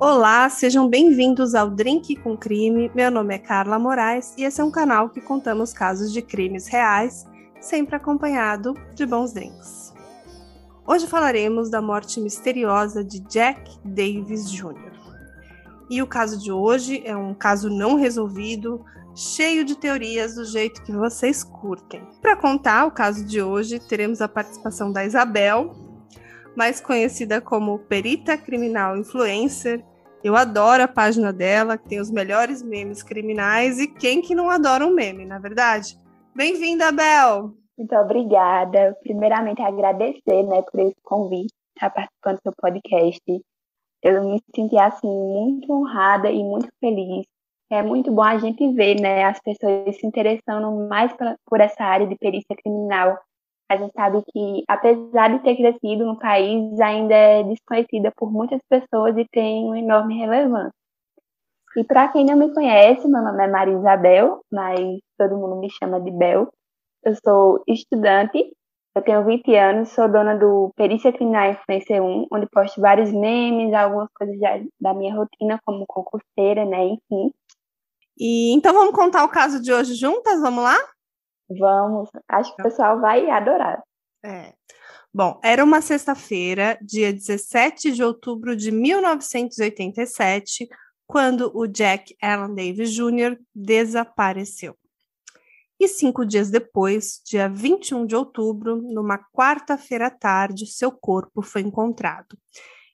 Olá, sejam bem-vindos ao Drink com Crime. Meu nome é Carla Moraes e esse é um canal que contamos casos de crimes reais, sempre acompanhado de bons drinks. Hoje falaremos da morte misteriosa de Jack Davis Jr. E o caso de hoje é um caso não resolvido, cheio de teorias do jeito que vocês curtem. Para contar o caso de hoje, teremos a participação da Isabel, mais conhecida como perita criminal influencer. Eu adoro a página dela, que tem os melhores memes criminais e quem que não adora um meme, na é verdade? Bem-vinda, Bel! Muito obrigada. Primeiramente, agradecer né, por esse convite, estar participando do seu podcast. Eu me senti assim muito honrada e muito feliz. É muito bom a gente ver né, as pessoas se interessando mais por essa área de perícia criminal a gente sabe que, apesar de ter crescido no país, ainda é desconhecida por muitas pessoas e tem uma enorme relevância. E para quem não me conhece, meu nome é Maria Isabel, mas todo mundo me chama de Bel. Eu sou estudante, eu tenho 20 anos, sou dona do Perícia Criminal Influencer 1, onde posto vários memes, algumas coisas da minha rotina, como concurseira, né, enfim. E então vamos contar o caso de hoje juntas, vamos lá? Vamos, acho que o pessoal vai adorar. É. Bom, era uma sexta-feira, dia 17 de outubro de 1987, quando o Jack Allen Davis Jr. desapareceu. E cinco dias depois, dia 21 de outubro, numa quarta-feira à tarde, seu corpo foi encontrado.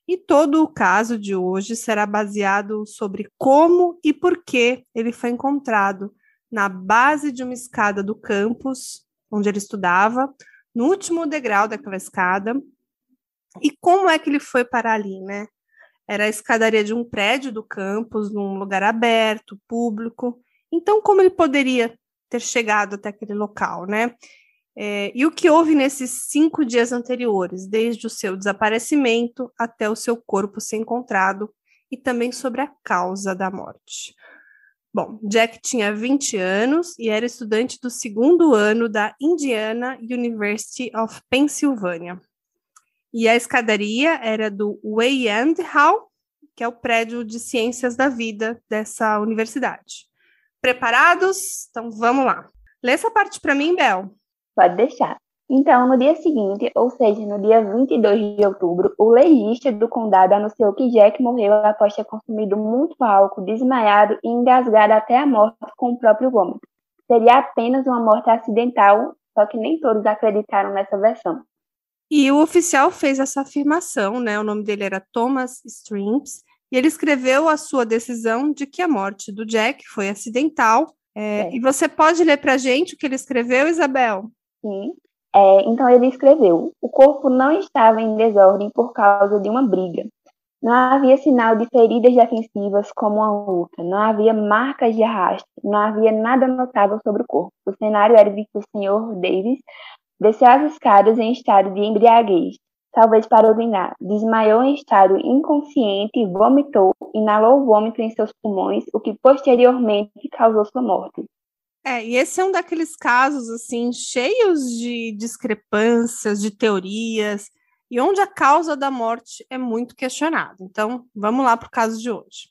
E todo o caso de hoje será baseado sobre como e por que ele foi encontrado, na base de uma escada do campus onde ele estudava, no último degrau daquela escada. E como é que ele foi parar ali, né? Era a escadaria de um prédio do campus, num lugar aberto, público. Então, como ele poderia ter chegado até aquele local, né? É, e o que houve nesses cinco dias anteriores, desde o seu desaparecimento até o seu corpo ser encontrado, e também sobre a causa da morte. Bom, Jack tinha 20 anos e era estudante do segundo ano da Indiana University of Pennsylvania. E a escadaria era do Wayand Hall, que é o prédio de ciências da vida dessa universidade. Preparados? Então vamos lá. Lê essa parte para mim, Bel. Pode deixar. Então, no dia seguinte, ou seja, no dia 22 de outubro, o legista do condado anunciou que Jack morreu após ter consumido muito álcool, desmaiado e engasgado até a morte com o próprio vômito. Seria apenas uma morte acidental, só que nem todos acreditaram nessa versão. E o oficial fez essa afirmação, né? O nome dele era Thomas Streams, e ele escreveu a sua decisão de que a morte do Jack foi acidental. É, é. E você pode ler para a gente o que ele escreveu, Isabel? Sim. É, então ele escreveu: o corpo não estava em desordem por causa de uma briga. Não havia sinal de feridas defensivas como uma luta, não havia marcas de arrasto, não havia nada notável sobre o corpo. O cenário era de que o Sr. Davis desceu as escadas em estado de embriaguez, talvez para urinar, desmaiou em estado inconsciente, vomitou, inalou vômito em seus pulmões, o que posteriormente causou sua morte. É, e esse é um daqueles casos assim cheios de discrepâncias, de teorias, e onde a causa da morte é muito questionada. Então, vamos lá para o caso de hoje.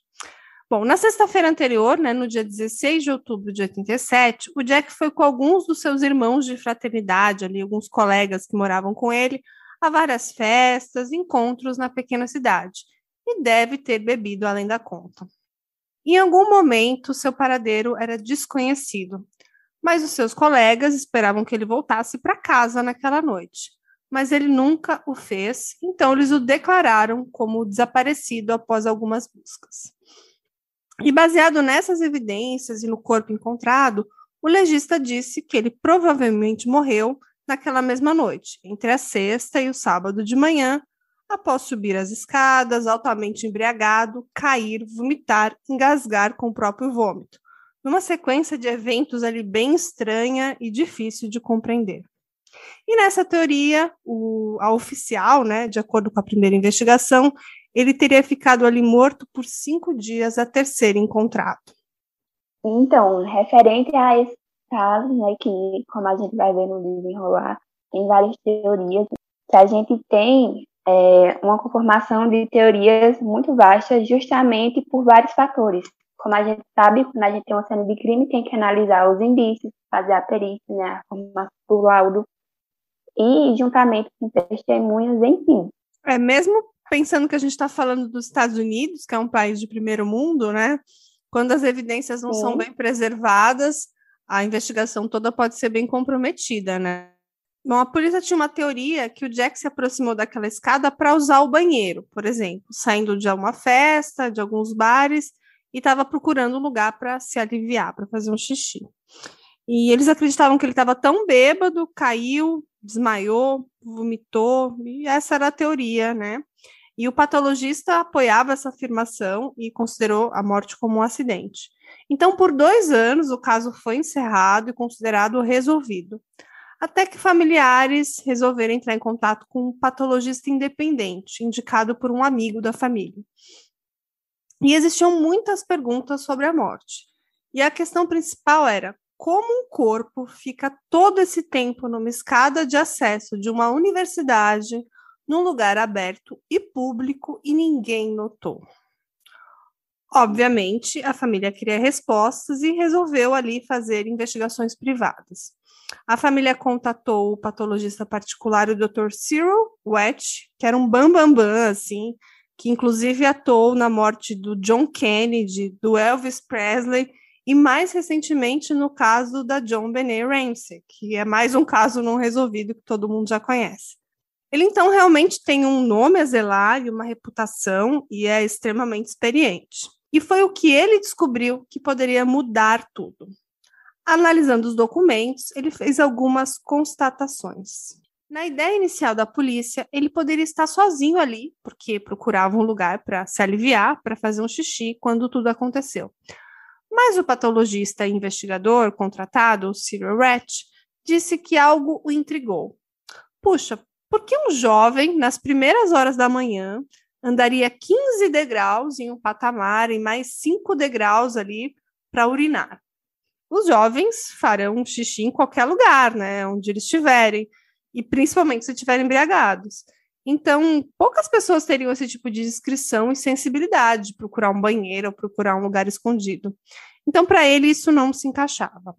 Bom, na sexta-feira anterior, né, no dia 16 de outubro de 87, o Jack foi com alguns dos seus irmãos de fraternidade, ali, alguns colegas que moravam com ele, a várias festas, encontros na pequena cidade, e deve ter bebido além da conta. Em algum momento, seu paradeiro era desconhecido, mas os seus colegas esperavam que ele voltasse para casa naquela noite. Mas ele nunca o fez, então eles o declararam como desaparecido após algumas buscas. E baseado nessas evidências e no corpo encontrado, o legista disse que ele provavelmente morreu naquela mesma noite, entre a sexta e o sábado de manhã, após subir as escadas, altamente embriagado, cair, vomitar, engasgar com o próprio vômito, numa sequência de eventos ali bem estranha e difícil de compreender. E nessa teoria, o, a oficial, né, de acordo com a primeira investigação, ele teria ficado ali morto por cinco dias até ser encontrado. Então, referente a esse caso, né, que como a gente vai ver no desenrolar, tem várias teorias. que a gente tem é, uma conformação de teorias muito vasta, justamente por vários fatores. Como a gente sabe, quando a gente tem uma cena de crime, tem que analisar os indícios, fazer a perícia, né, a formação do laudo, e juntamente com testemunhas, enfim. É, mesmo pensando que a gente está falando dos Estados Unidos, que é um país de primeiro mundo, né? Quando as evidências não Sim. são bem preservadas, a investigação toda pode ser bem comprometida, né? Bom, a polícia tinha uma teoria que o Jack se aproximou daquela escada para usar o banheiro, por exemplo, saindo de uma festa, de alguns bares, e estava procurando um lugar para se aliviar, para fazer um xixi. E eles acreditavam que ele estava tão bêbado, caiu, desmaiou, vomitou, e essa era a teoria, né? E o patologista apoiava essa afirmação e considerou a morte como um acidente. Então, por dois anos, o caso foi encerrado e considerado resolvido até que familiares resolveram entrar em contato com um patologista independente, indicado por um amigo da família. E existiam muitas perguntas sobre a morte. E a questão principal era como um corpo fica todo esse tempo numa escada de acesso de uma universidade, num lugar aberto e público, e ninguém notou. Obviamente, a família queria respostas e resolveu ali fazer investigações privadas. A família contatou o patologista particular, o Dr. Cyril Wetch, que era um bambambam, bam, bam, assim, que inclusive atuou na morte do John Kennedy, do Elvis Presley e mais recentemente no caso da John Benet Ramsey, que é mais um caso não resolvido que todo mundo já conhece. Ele então realmente tem um nome a zelar e uma reputação e é extremamente experiente. E foi o que ele descobriu que poderia mudar tudo. Analisando os documentos, ele fez algumas constatações. Na ideia inicial da polícia, ele poderia estar sozinho ali, porque procurava um lugar para se aliviar, para fazer um xixi quando tudo aconteceu. Mas o patologista e investigador contratado, Cyril Ratch, disse que algo o intrigou. Puxa, por que um jovem, nas primeiras horas da manhã, andaria 15 degraus em um patamar e mais 5 degraus ali para urinar? os jovens farão xixi em qualquer lugar, né, onde eles estiverem, e principalmente se estiverem embriagados. Então, poucas pessoas teriam esse tipo de discrição e sensibilidade de procurar um banheiro ou procurar um lugar escondido. Então, para ele, isso não se encaixava.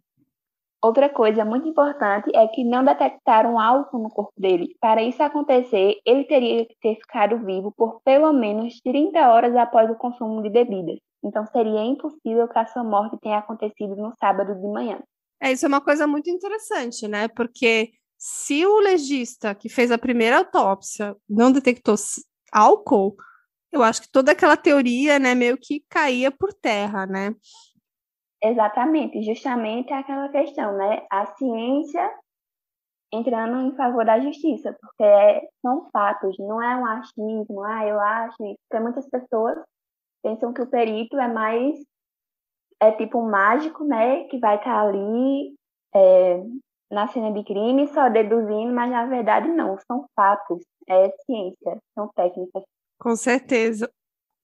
Outra coisa muito importante é que não detectaram álcool no corpo dele. Para isso acontecer, ele teria que ter ficado vivo por pelo menos 30 horas após o consumo de bebidas. Então seria impossível que a sua morte tenha acontecido no sábado de manhã. É, isso é uma coisa muito interessante, né? Porque se o legista que fez a primeira autópsia não detectou álcool, eu acho que toda aquela teoria, né, meio que caía por terra, né? Exatamente, justamente aquela questão, né? A ciência entrando em favor da justiça, porque são fatos, não é um achismo, ah, eu acho porque muitas pessoas pensam que o perito é mais é tipo um mágico, né, que vai estar tá ali é, na cena de crime só deduzindo, mas na verdade não, são fatos, é ciência, são técnicas. Com certeza.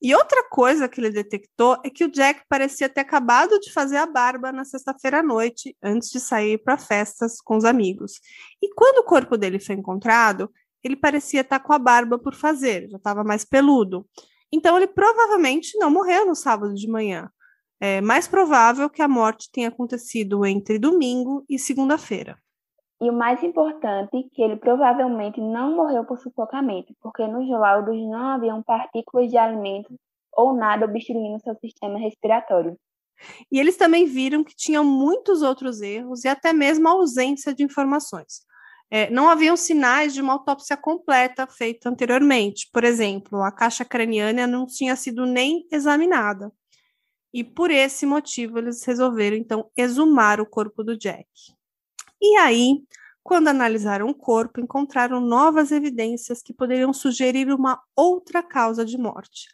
E outra coisa que ele detectou é que o Jack parecia ter acabado de fazer a barba na sexta-feira à noite, antes de sair para festas com os amigos. E quando o corpo dele foi encontrado, ele parecia estar com a barba por fazer, já estava mais peludo. Então, ele provavelmente não morreu no sábado de manhã. É mais provável que a morte tenha acontecido entre domingo e segunda-feira. E o mais importante, que ele provavelmente não morreu por sufocamento, porque nos laudos não haviam partículas de alimento ou nada obstruindo seu sistema respiratório. E eles também viram que tinham muitos outros erros e até mesmo ausência de informações é, não haviam sinais de uma autópsia completa feita anteriormente. Por exemplo, a caixa craniana não tinha sido nem examinada. E por esse motivo eles resolveram então exumar o corpo do Jack. E aí, quando analisaram o corpo, encontraram novas evidências que poderiam sugerir uma outra causa de morte.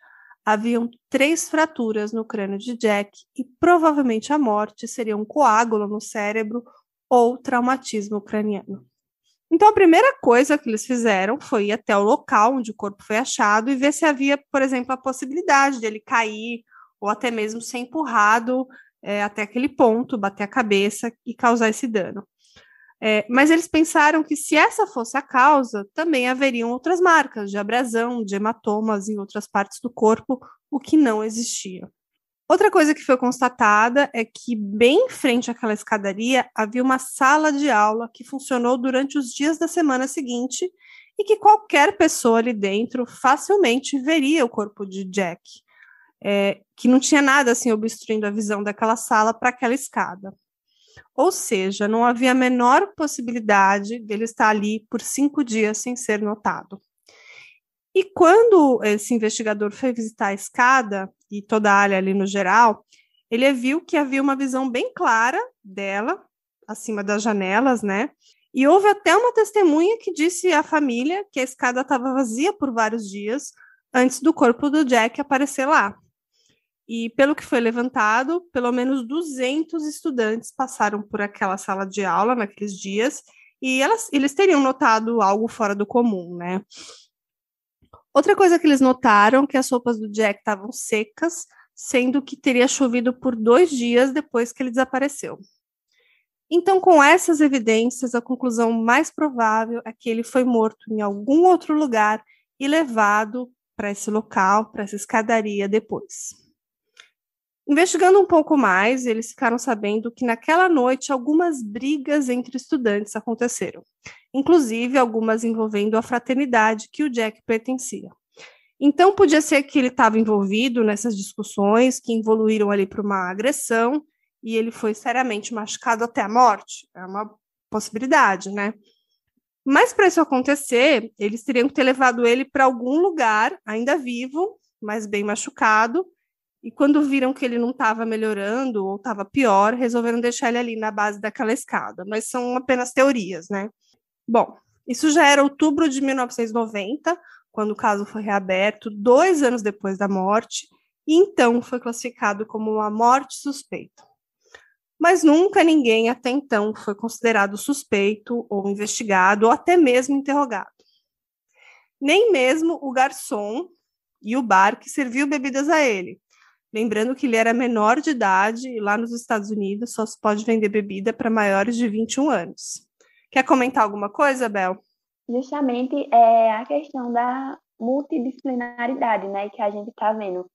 Haviam três fraturas no crânio de Jack e provavelmente a morte seria um coágulo no cérebro ou traumatismo craniano. Então, a primeira coisa que eles fizeram foi ir até o local onde o corpo foi achado e ver se havia, por exemplo, a possibilidade dele cair ou até mesmo ser empurrado é, até aquele ponto, bater a cabeça e causar esse dano. É, mas eles pensaram que se essa fosse a causa, também haveriam outras marcas de abrasão, de hematomas em outras partes do corpo, o que não existia. Outra coisa que foi constatada é que, bem em frente àquela escadaria, havia uma sala de aula que funcionou durante os dias da semana seguinte e que qualquer pessoa ali dentro facilmente veria o corpo de Jack, é, que não tinha nada assim obstruindo a visão daquela sala para aquela escada. Ou seja, não havia a menor possibilidade dele estar ali por cinco dias sem ser notado. E quando esse investigador foi visitar a escada e toda a área ali no geral, ele viu que havia uma visão bem clara dela acima das janelas, né? E houve até uma testemunha que disse à família que a escada estava vazia por vários dias antes do corpo do Jack aparecer lá. E pelo que foi levantado, pelo menos 200 estudantes passaram por aquela sala de aula naqueles dias e elas, eles teriam notado algo fora do comum, né? Outra coisa que eles notaram que as roupas do Jack estavam secas, sendo que teria chovido por dois dias depois que ele desapareceu. Então, com essas evidências, a conclusão mais provável é que ele foi morto em algum outro lugar e levado para esse local, para essa escadaria depois. Investigando um pouco mais, eles ficaram sabendo que naquela noite algumas brigas entre estudantes aconteceram, inclusive algumas envolvendo a fraternidade que o Jack pertencia. Então, podia ser que ele estava envolvido nessas discussões que evoluíram ali para uma agressão e ele foi seriamente machucado até a morte. É uma possibilidade, né? Mas para isso acontecer, eles teriam que ter levado ele para algum lugar, ainda vivo, mas bem machucado, e quando viram que ele não estava melhorando ou estava pior, resolveram deixar ele ali na base daquela escada. Mas são apenas teorias, né? Bom, isso já era outubro de 1990, quando o caso foi reaberto, dois anos depois da morte, e então foi classificado como uma morte suspeita. Mas nunca ninguém até então foi considerado suspeito ou investigado ou até mesmo interrogado. Nem mesmo o garçom e o bar que serviu bebidas a ele, Lembrando que ele era menor de idade e lá nos Estados Unidos só se pode vender bebida para maiores de 21 anos. Quer comentar alguma coisa, Bel? Justamente é a questão da multidisciplinaridade, né, que a gente está vendo.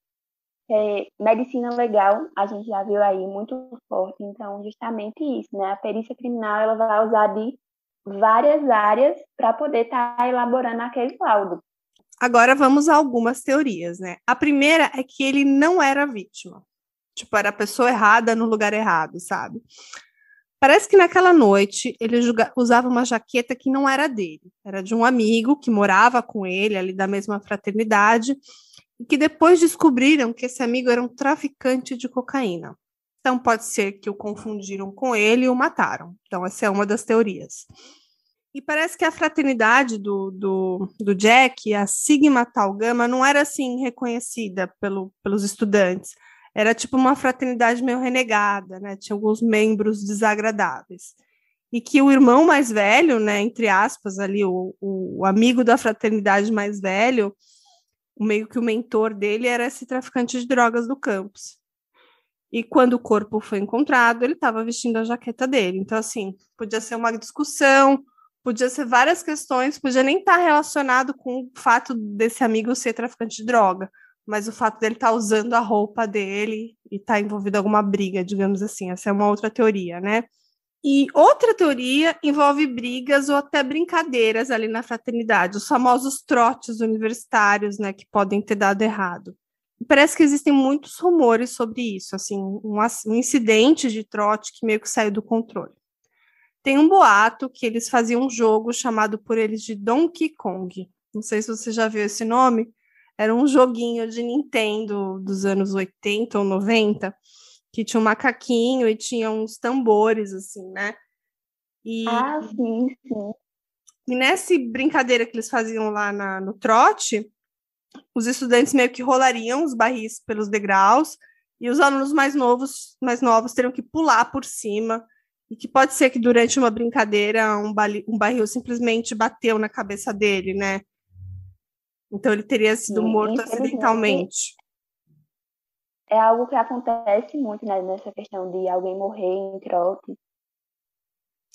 É, medicina legal, a gente já viu aí muito forte, então justamente isso, né? A perícia criminal ela vai usar de várias áreas para poder estar tá elaborando aquele laudo. Agora vamos a algumas teorias, né? A primeira é que ele não era vítima. Tipo, era a pessoa errada no lugar errado, sabe? Parece que naquela noite ele usava uma jaqueta que não era dele, era de um amigo que morava com ele, ali da mesma fraternidade, e que depois descobriram que esse amigo era um traficante de cocaína. Então pode ser que o confundiram com ele e o mataram. Então, essa é uma das teorias. E parece que a fraternidade do, do, do Jack, a Sigma Tau Gama, não era assim reconhecida pelo, pelos estudantes. Era tipo uma fraternidade meio renegada, né? Tinha alguns membros desagradáveis. E que o irmão mais velho, né, entre aspas, ali, o, o amigo da fraternidade mais velho, meio que o mentor dele era esse traficante de drogas do campus. E quando o corpo foi encontrado, ele estava vestindo a jaqueta dele. Então, assim, podia ser uma discussão, podia ser várias questões, podia nem estar tá relacionado com o fato desse amigo ser traficante de droga, mas o fato dele estar tá usando a roupa dele e estar tá envolvido em alguma briga, digamos assim. Essa é uma outra teoria, né? E outra teoria envolve brigas ou até brincadeiras ali na fraternidade, os famosos trotes universitários, né, que podem ter dado errado. Parece que existem muitos rumores sobre isso, assim, um, um incidente de trote que meio que saiu do controle. Tem um boato que eles faziam um jogo chamado por eles de Donkey Kong. Não sei se você já viu esse nome. Era um joguinho de Nintendo dos anos 80 ou 90, que tinha um macaquinho e tinha uns tambores, assim, né? E, ah, sim, sim. E nessa brincadeira que eles faziam lá na, no trote, os estudantes meio que rolariam os barris pelos degraus e os alunos mais novos, mais novos teriam que pular por cima e que pode ser que durante uma brincadeira um, um barril simplesmente bateu na cabeça dele, né? Então ele teria sido Sim, morto acidentalmente. É algo que acontece muito né, nessa questão de alguém morrer em trote.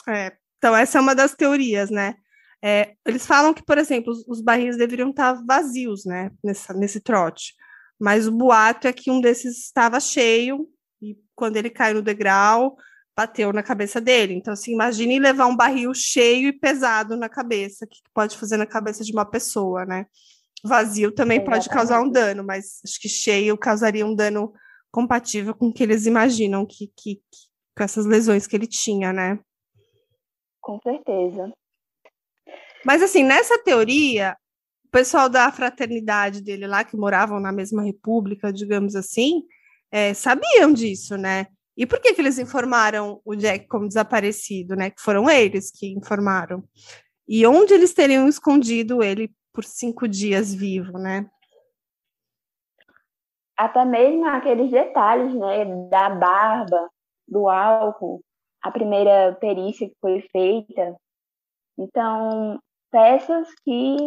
É, Então, essa é uma das teorias, né? É, eles falam que, por exemplo, os, os barris deveriam estar vazios, né, nessa, nesse trote. Mas o boato é que um desses estava cheio e quando ele caiu no degrau, bateu na cabeça dele. Então, assim, imagine levar um barril cheio e pesado na cabeça, que pode fazer na cabeça de uma pessoa, né? Vazio também Exatamente. pode causar um dano, mas acho que cheio causaria um dano compatível com o que eles imaginam que, que, que com essas lesões que ele tinha, né? Com certeza. Mas assim, nessa teoria, o pessoal da fraternidade dele lá, que moravam na mesma república, digamos assim, é, sabiam disso, né? E por que, que eles informaram o Jack como desaparecido, né? Que foram eles que informaram. E onde eles teriam escondido ele por cinco dias vivo, né? Até mesmo aqueles detalhes, né? Da barba, do álcool, a primeira perícia que foi feita. Então, peças que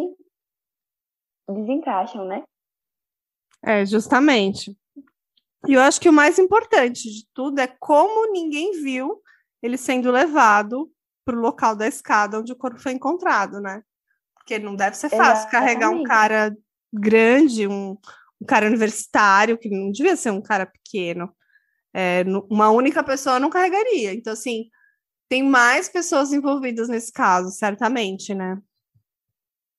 desencaixam, né? É, justamente. E eu acho que o mais importante de tudo é como ninguém viu ele sendo levado para o local da escada onde o corpo foi encontrado, né? Porque não deve ser fácil Exatamente. carregar um cara grande, um, um, cara universitário, que não devia ser um cara pequeno. É, uma única pessoa não carregaria. Então, assim, tem mais pessoas envolvidas nesse caso, certamente, né?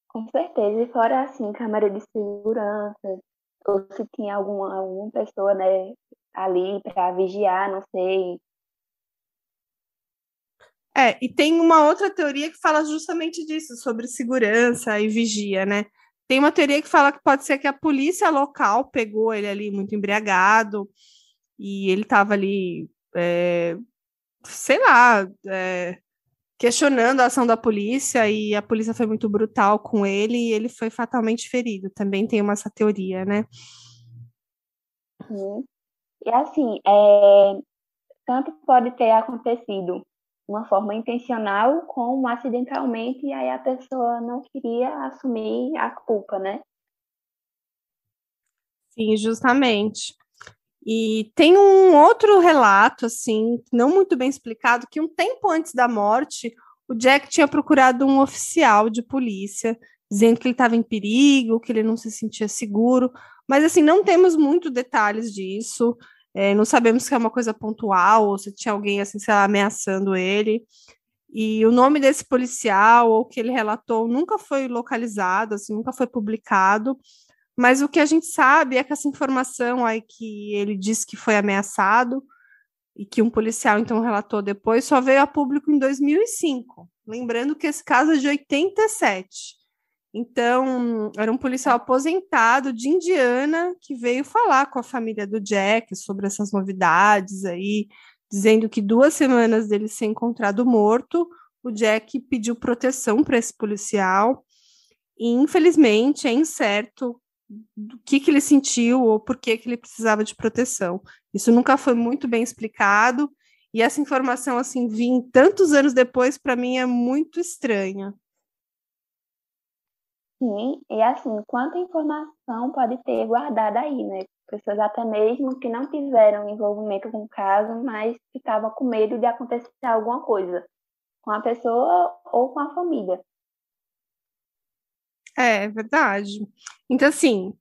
Com certeza. E fora, assim, câmera de segurança, ou se tinha alguma, alguma pessoa, né, ali para vigiar, não sei. É, e tem uma outra teoria que fala justamente disso, sobre segurança e vigia, né? Tem uma teoria que fala que pode ser que a polícia local pegou ele ali muito embriagado e ele estava ali, é, sei lá, é, questionando a ação da polícia e a polícia foi muito brutal com ele e ele foi fatalmente ferido. Também tem uma essa teoria, né? Uhum. E assim, é, tanto pode ter acontecido uma forma intencional como acidentalmente e aí a pessoa não queria assumir a culpa, né? Sim, justamente. E tem um outro relato, assim, não muito bem explicado, que um tempo antes da morte, o Jack tinha procurado um oficial de polícia, dizendo que ele estava em perigo, que ele não se sentia seguro, mas assim, não temos muito detalhes disso, é, não sabemos se é uma coisa pontual ou se tinha alguém, assim, sei lá, ameaçando ele. E o nome desse policial ou que ele relatou nunca foi localizado, assim, nunca foi publicado, mas o que a gente sabe é que essa informação aí que ele disse que foi ameaçado e que um policial então relatou depois só veio a público em 2005. Lembrando que esse caso é de 87. Então, era um policial aposentado de Indiana que veio falar com a família do Jack sobre essas novidades aí, dizendo que duas semanas dele ser encontrado morto, o Jack pediu proteção para esse policial. E, infelizmente, é incerto do que, que ele sentiu ou por que, que ele precisava de proteção. Isso nunca foi muito bem explicado, e essa informação, assim, vir tantos anos depois, para mim é muito estranha. Sim, e assim, quanta informação pode ter guardada aí, né? Pessoas até mesmo que não tiveram envolvimento com o caso, mas que estavam com medo de acontecer alguma coisa com a pessoa ou com a família. É, verdade. Então, assim,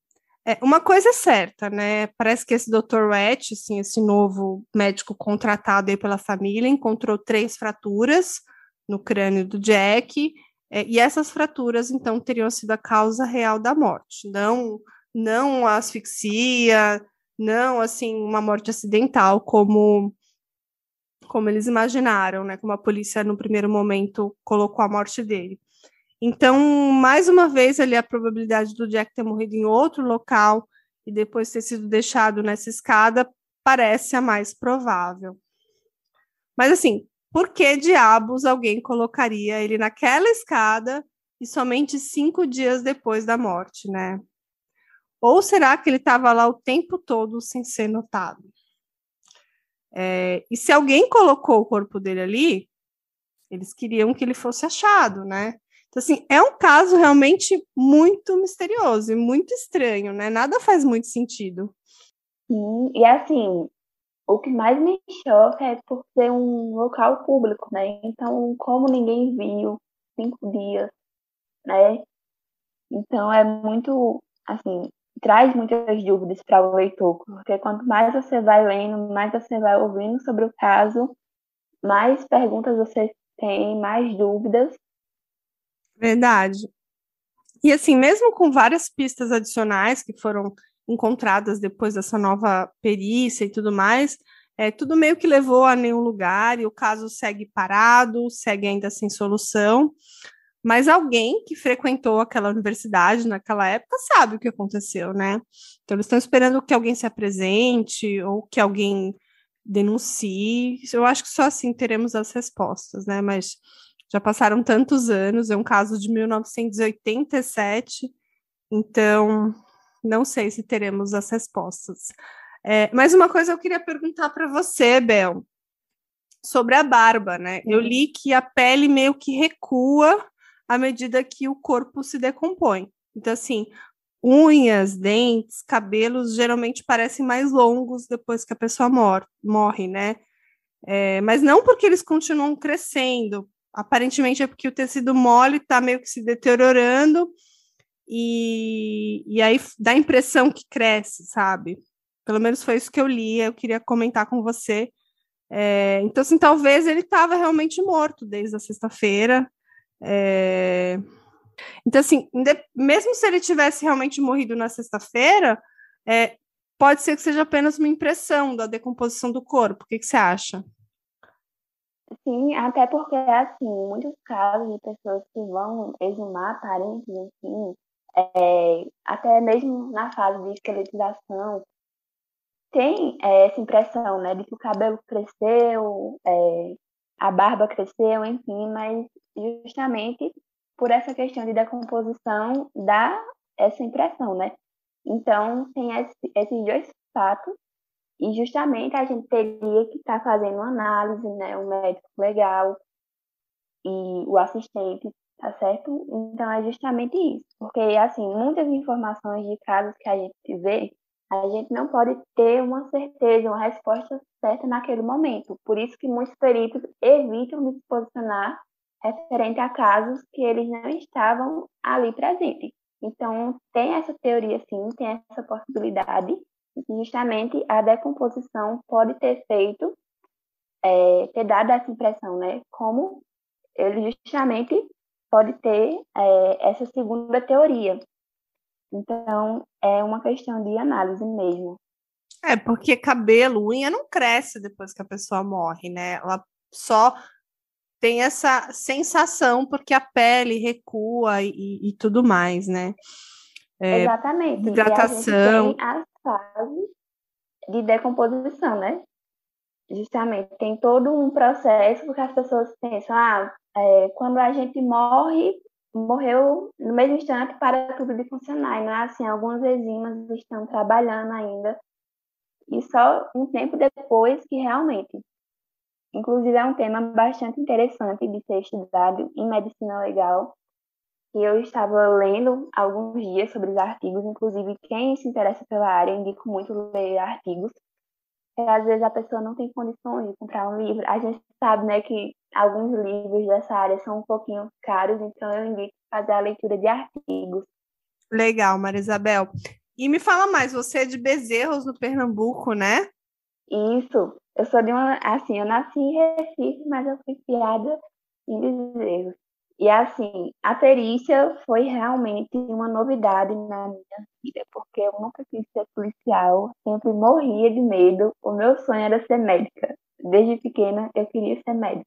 é, uma coisa é certa, né? Parece que esse Dr. Wetch, assim, esse novo médico contratado aí pela família, encontrou três fraturas no crânio do Jack, é, e essas fraturas, então, teriam sido a causa real da morte, não, não a asfixia, não, assim, uma morte acidental, como, como eles imaginaram, né? Como a polícia, no primeiro momento, colocou a morte dele. Então, mais uma vez, ali a probabilidade do Jack ter morrido em outro local e depois ter sido deixado nessa escada parece a mais provável. Mas assim, por que diabos alguém colocaria ele naquela escada e somente cinco dias depois da morte, né? Ou será que ele estava lá o tempo todo sem ser notado? É, e se alguém colocou o corpo dele ali, eles queriam que ele fosse achado, né? Então, assim, é um caso realmente muito misterioso e muito estranho, né? Nada faz muito sentido. Sim, e assim, o que mais me choca é por ser um local público, né? Então, como ninguém viu cinco dias, né? Então, é muito, assim, traz muitas dúvidas para o leitor, porque quanto mais você vai lendo, mais você vai ouvindo sobre o caso, mais perguntas você tem, mais dúvidas. Verdade. E assim, mesmo com várias pistas adicionais que foram encontradas depois dessa nova perícia e tudo mais, é, tudo meio que levou a nenhum lugar e o caso segue parado, segue ainda sem solução. Mas alguém que frequentou aquela universidade naquela época sabe o que aconteceu, né? Então eles estão esperando que alguém se apresente ou que alguém denuncie. Eu acho que só assim teremos as respostas, né? Mas já passaram tantos anos, é um caso de 1987, então não sei se teremos as respostas. É, mas uma coisa eu queria perguntar para você, Bel, sobre a barba, né? Eu li que a pele meio que recua à medida que o corpo se decompõe. Então, assim, unhas, dentes, cabelos geralmente parecem mais longos depois que a pessoa mor morre, né? É, mas não porque eles continuam crescendo, aparentemente é porque o tecido mole está meio que se deteriorando e, e aí dá a impressão que cresce, sabe? Pelo menos foi isso que eu li, eu queria comentar com você. É, então, assim, talvez ele estava realmente morto desde a sexta-feira. É... Então, assim, mesmo se ele tivesse realmente morrido na sexta-feira, é, pode ser que seja apenas uma impressão da decomposição do corpo. O que, que você acha? Sim, até porque, assim, muitos casos de pessoas que vão exumar parentes, enfim, é, até mesmo na fase de esqueletização, tem é, essa impressão, né, de que o cabelo cresceu, é, a barba cresceu, enfim, mas justamente por essa questão de decomposição dá essa impressão, né? Então, tem esse, esses dois fatos e justamente a gente teria que estar tá fazendo análise, né? O médico legal e o assistente, tá certo? Então é justamente isso. Porque, assim, muitas informações de casos que a gente vê, a gente não pode ter uma certeza, uma resposta certa naquele momento. Por isso que muitos peritos evitam de se posicionar referente a casos que eles não estavam ali presentes. Então, tem essa teoria, sim, tem essa possibilidade, justamente a decomposição pode ter feito, é, ter dado essa impressão, né? Como ele justamente pode ter é, essa segunda teoria. Então, é uma questão de análise mesmo. É, porque cabelo, unha não cresce depois que a pessoa morre, né? Ela só tem essa sensação porque a pele recua e, e tudo mais, né? É, Exatamente. Hidratação. A fases de decomposição, né? Justamente, tem todo um processo, porque as pessoas pensam, ah, é, quando a gente morre, morreu no mesmo instante para tudo de funcionar. E não é assim, algumas enzimas estão trabalhando ainda. E só um tempo depois que realmente Inclusive, é um tema bastante interessante de ser estudado em medicina legal. E eu estava lendo alguns dias sobre os artigos, inclusive quem se interessa pela área, indico muito ler artigos. E, às vezes a pessoa não tem condições de comprar um livro. A gente sabe né, que alguns livros dessa área são um pouquinho caros, então eu indico fazer a leitura de artigos. Legal, Marisabel. E me fala mais, você é de Bezerros, no Pernambuco, né? Isso. Eu sou de uma. Assim, eu nasci em Recife, mas eu fui criada em Bezerros. E assim, a perícia foi realmente uma novidade na minha vida, porque eu nunca quis ser policial, sempre morria de medo. O meu sonho era ser médica. Desde pequena eu queria ser médica.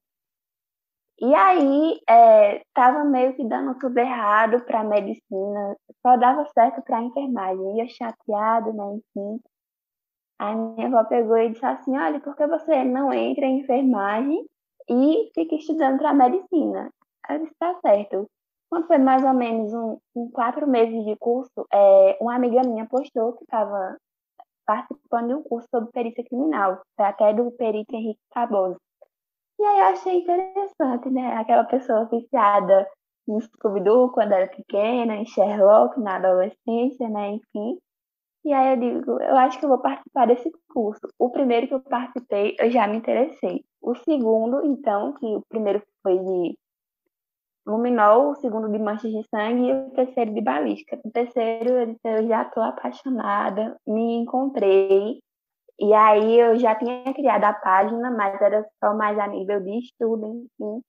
E aí, é, meio que dando tudo errado para medicina, só dava certo para enfermagem. Ia chateado, né, enfim. A minha avó pegou e disse assim: Olha, por que você não entra em enfermagem e fica estudando para medicina? Eu disse: Tá certo. Quando foi mais ou menos um, um quatro meses de curso, é, uma amiga minha postou que estava participando de um curso sobre perícia criminal, até do perito Henrique Caboso. E aí eu achei interessante, né? Aquela pessoa viciada em Scooby-Doo quando era pequena, em Sherlock na adolescência, né? Enfim. E aí eu digo, eu acho que eu vou participar desse curso. O primeiro que eu participei, eu já me interessei. O segundo, então, que o primeiro foi de luminol, o segundo de manchas de sangue e o terceiro de balística. O terceiro, eu já estou apaixonada, me encontrei. E aí eu já tinha criado a página, mas era só mais a nível de estudo, enfim.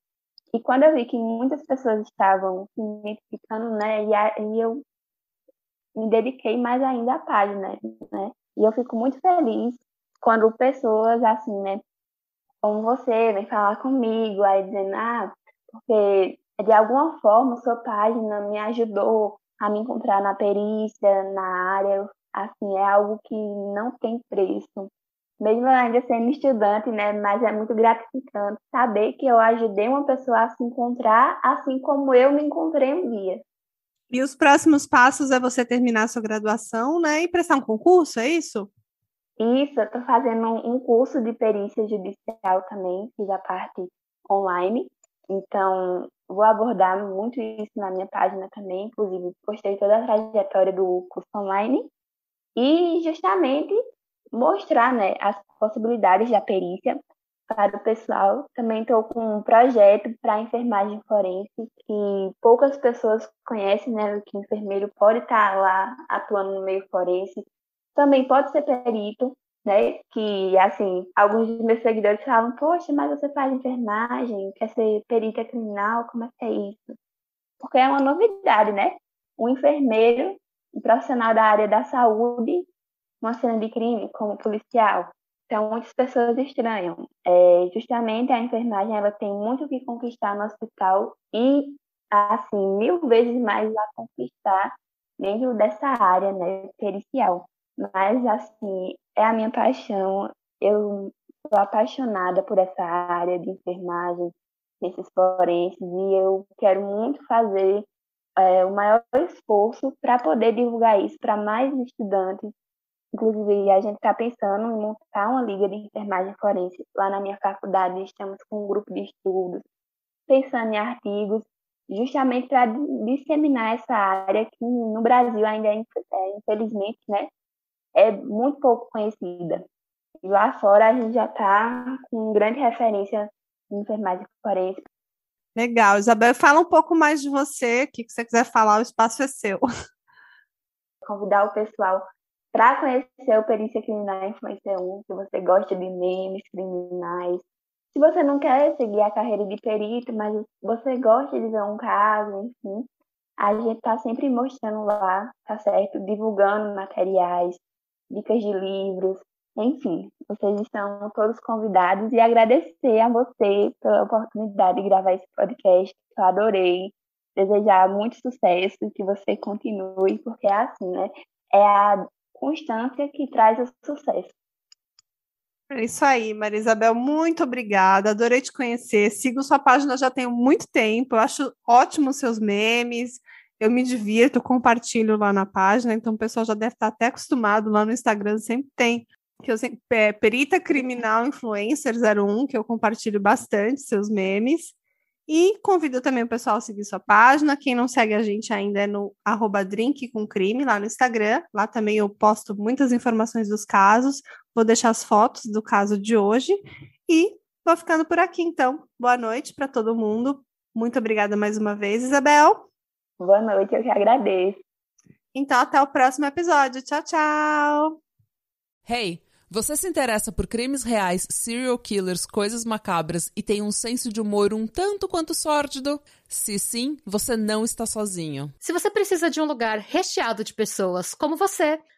E quando eu vi que muitas pessoas estavam se identificando, né, e aí eu me dediquei mais ainda à página, né? E eu fico muito feliz quando pessoas assim, né, como você, vem falar comigo, aí dizendo, ah, porque de alguma forma sua página me ajudou a me encontrar na perícia, na área, assim, é algo que não tem preço. Mesmo ainda sendo estudante, né, mas é muito gratificante saber que eu ajudei uma pessoa a se encontrar assim como eu me encontrei um dia. E os próximos passos é você terminar a sua graduação, né, e prestar um concurso, é isso? Isso, eu estou fazendo um curso de perícia judicial também, fiz a parte online. Então, vou abordar muito isso na minha página também, inclusive postei toda a trajetória do curso online e justamente mostrar né, as possibilidades da perícia para o pessoal. Também estou com um projeto para enfermagem forense que poucas pessoas conhecem, né, que enfermeiro pode estar lá atuando no meio forense, também pode ser perito, né? Que, assim, alguns dos meus seguidores falam, poxa, mas você faz enfermagem, quer ser perita criminal, como é que é isso? Porque é uma novidade, né? Um enfermeiro, um profissional da área da saúde, uma cena de crime como policial. Então, muitas pessoas estranham. É, justamente a enfermagem, ela tem muito o que conquistar no hospital e, assim, mil vezes mais a conquistar dentro dessa área, né, pericial. Mas, assim, é a minha paixão. Eu sou apaixonada por essa área de enfermagem, esses forenses, e eu quero muito fazer é, o maior esforço para poder divulgar isso para mais estudantes. Inclusive, a gente está pensando em montar uma liga de enfermagem forense lá na minha faculdade. Estamos com um grupo de estudos, pensando em artigos, justamente para disseminar essa área que no Brasil ainda é infelizmente, né, é muito pouco conhecida. E lá fora a gente já está com grande referência em enfermagem forense. Legal. Isabel, fala um pouco mais de você. O que você quiser falar, o espaço é seu. Convidar o pessoal para conhecer o Perícia Criminal Influencer 1, se você gosta de memes criminais. Se você não quer seguir a carreira de perito, mas você gosta de ver um caso, enfim, a gente está sempre mostrando lá, tá certo? Divulgando materiais, dicas de livros, enfim, vocês estão todos convidados e agradecer a você pela oportunidade de gravar esse podcast. Eu adorei. Desejar muito sucesso, que você continue, porque é assim, né? É a constância que traz o sucesso. É isso aí, Maria Isabel, muito obrigada. Adorei te conhecer. Sigo sua página já tem muito tempo. Eu acho ótimo os seus memes eu me divirto, compartilho lá na página, então o pessoal já deve estar até acostumado lá no Instagram, sempre tem. Que eu sempre, é, Perita Criminal Influencer 01, que eu compartilho bastante seus memes. E convido também o pessoal a seguir sua página. Quem não segue a gente ainda é no arroba drink com crime lá no Instagram. Lá também eu posto muitas informações dos casos. Vou deixar as fotos do caso de hoje. E vou ficando por aqui, então. Boa noite para todo mundo. Muito obrigada mais uma vez, Isabel. Boa noite, eu que agradeço. Então, até o próximo episódio. Tchau, tchau. Hey, você se interessa por crimes reais, serial killers, coisas macabras e tem um senso de humor um tanto quanto sórdido? Se sim, você não está sozinho. Se você precisa de um lugar recheado de pessoas como você